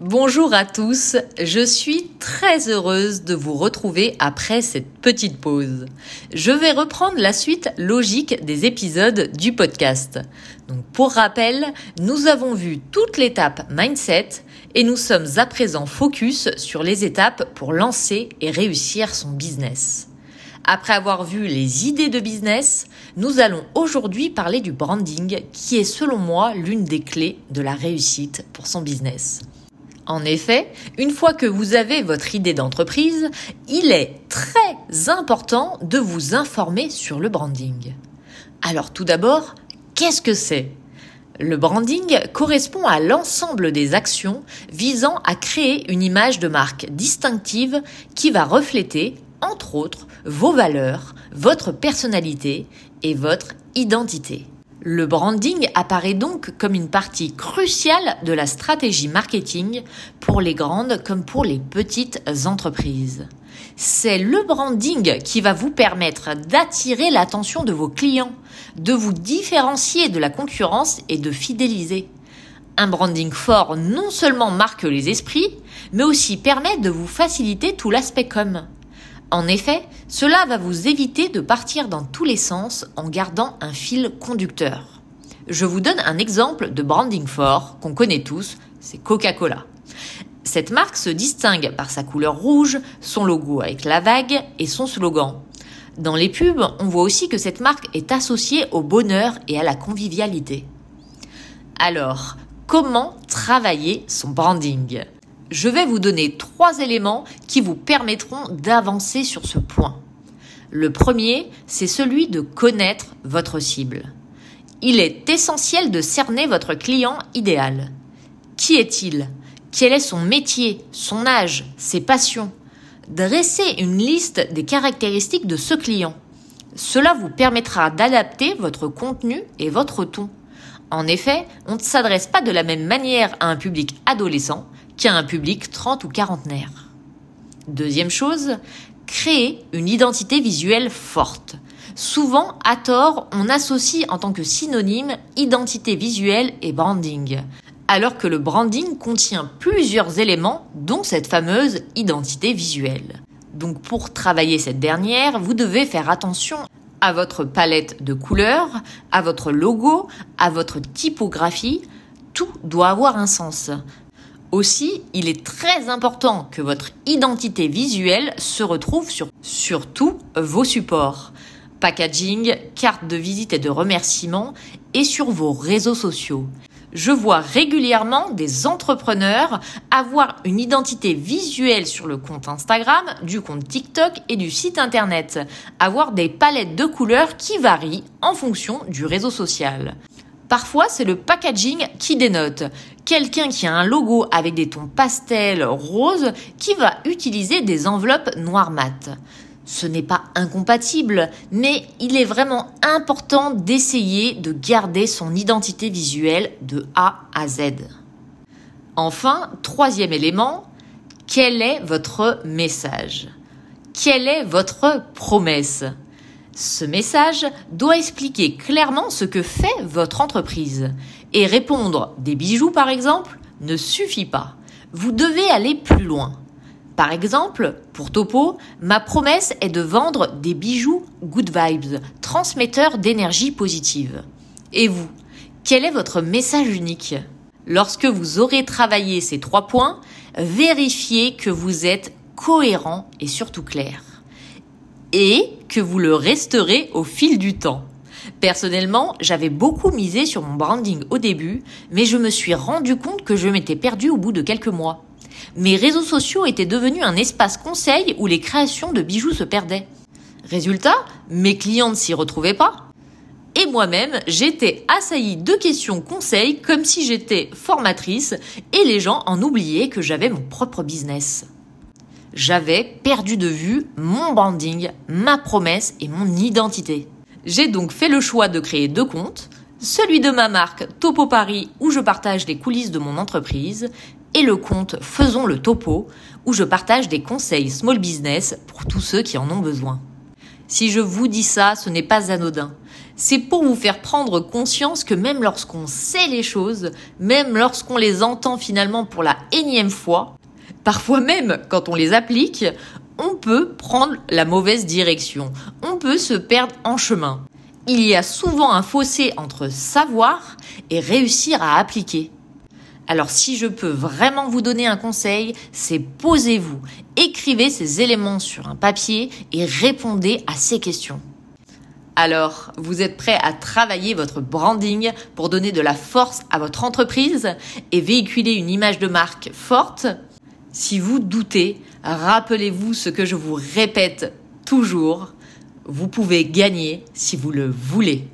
Bonjour à tous, je suis très heureuse de vous retrouver après cette petite pause. Je vais reprendre la suite logique des épisodes du podcast. Donc pour rappel, nous avons vu toute l'étape mindset et nous sommes à présent focus sur les étapes pour lancer et réussir son business. Après avoir vu les idées de business, nous allons aujourd'hui parler du branding qui est selon moi l'une des clés de la réussite pour son business. En effet, une fois que vous avez votre idée d'entreprise, il est très important de vous informer sur le branding. Alors tout d'abord, qu'est-ce que c'est? Le branding correspond à l'ensemble des actions visant à créer une image de marque distinctive qui va refléter, entre autres, vos valeurs, votre personnalité et votre identité. Le branding apparaît donc comme une partie cruciale de la stratégie marketing pour les grandes comme pour les petites entreprises. C'est le branding qui va vous permettre d'attirer l'attention de vos clients, de vous différencier de la concurrence et de fidéliser. Un branding fort non seulement marque les esprits, mais aussi permet de vous faciliter tout l'aspect com. En effet, cela va vous éviter de partir dans tous les sens en gardant un fil conducteur. Je vous donne un exemple de branding fort qu'on connaît tous, c'est Coca-Cola. Cette marque se distingue par sa couleur rouge, son logo avec la vague et son slogan. Dans les pubs, on voit aussi que cette marque est associée au bonheur et à la convivialité. Alors, comment travailler son branding? Je vais vous donner trois éléments qui vous permettront d'avancer sur ce point. Le premier, c'est celui de connaître votre cible. Il est essentiel de cerner votre client idéal. Qui est-il? Quel est son métier, son âge, ses passions? Dressez une liste des caractéristiques de ce client. Cela vous permettra d'adapter votre contenu et votre ton. En effet, on ne s'adresse pas de la même manière à un public adolescent qu'à un public 30 ou quarantenaire. Deuxième chose, créer une identité visuelle forte. Souvent, à tort, on associe en tant que synonyme identité visuelle et branding, alors que le branding contient plusieurs éléments, dont cette fameuse identité visuelle. Donc pour travailler cette dernière, vous devez faire attention à votre palette de couleurs, à votre logo, à votre typographie. Tout doit avoir un sens. Aussi, il est très important que votre identité visuelle se retrouve sur, tous vos supports. Packaging, carte de visite et de remerciement et sur vos réseaux sociaux. Je vois régulièrement des entrepreneurs avoir une identité visuelle sur le compte Instagram, du compte TikTok et du site internet. Avoir des palettes de couleurs qui varient en fonction du réseau social. Parfois, c'est le packaging qui dénote. Quelqu'un qui a un logo avec des tons pastels roses qui va utiliser des enveloppes noires mat. Ce n'est pas incompatible, mais il est vraiment important d'essayer de garder son identité visuelle de A à Z. Enfin, troisième élément, quel est votre message? Quelle est votre promesse? Ce message doit expliquer clairement ce que fait votre entreprise. Et répondre des bijoux par exemple ne suffit pas. Vous devez aller plus loin. Par exemple, pour Topo, ma promesse est de vendre des bijoux good vibes, transmetteurs d'énergie positive. Et vous, quel est votre message unique? Lorsque vous aurez travaillé ces trois points, vérifiez que vous êtes cohérent et surtout clair et que vous le resterez au fil du temps. Personnellement, j'avais beaucoup misé sur mon branding au début, mais je me suis rendu compte que je m'étais perdu au bout de quelques mois. Mes réseaux sociaux étaient devenus un espace conseil où les créations de bijoux se perdaient. Résultat, mes clients ne s'y retrouvaient pas. Et moi-même, j'étais assaillie de questions conseils comme si j'étais formatrice et les gens en oubliaient que j'avais mon propre business j'avais perdu de vue mon branding, ma promesse et mon identité. J'ai donc fait le choix de créer deux comptes, celui de ma marque Topo Paris où je partage les coulisses de mon entreprise et le compte Faisons le Topo où je partage des conseils small business pour tous ceux qui en ont besoin. Si je vous dis ça, ce n'est pas anodin. c'est pour vous faire prendre conscience que même lorsqu'on sait les choses, même lorsqu'on les entend finalement pour la énième fois, parfois même quand on les applique, on peut prendre la mauvaise direction, on peut se perdre en chemin. Il y a souvent un fossé entre savoir et réussir à appliquer. Alors si je peux vraiment vous donner un conseil, c'est posez-vous, écrivez ces éléments sur un papier et répondez à ces questions. Alors, vous êtes prêt à travailler votre branding pour donner de la force à votre entreprise et véhiculer une image de marque forte? Si vous doutez, rappelez-vous ce que je vous répète toujours. Vous pouvez gagner si vous le voulez.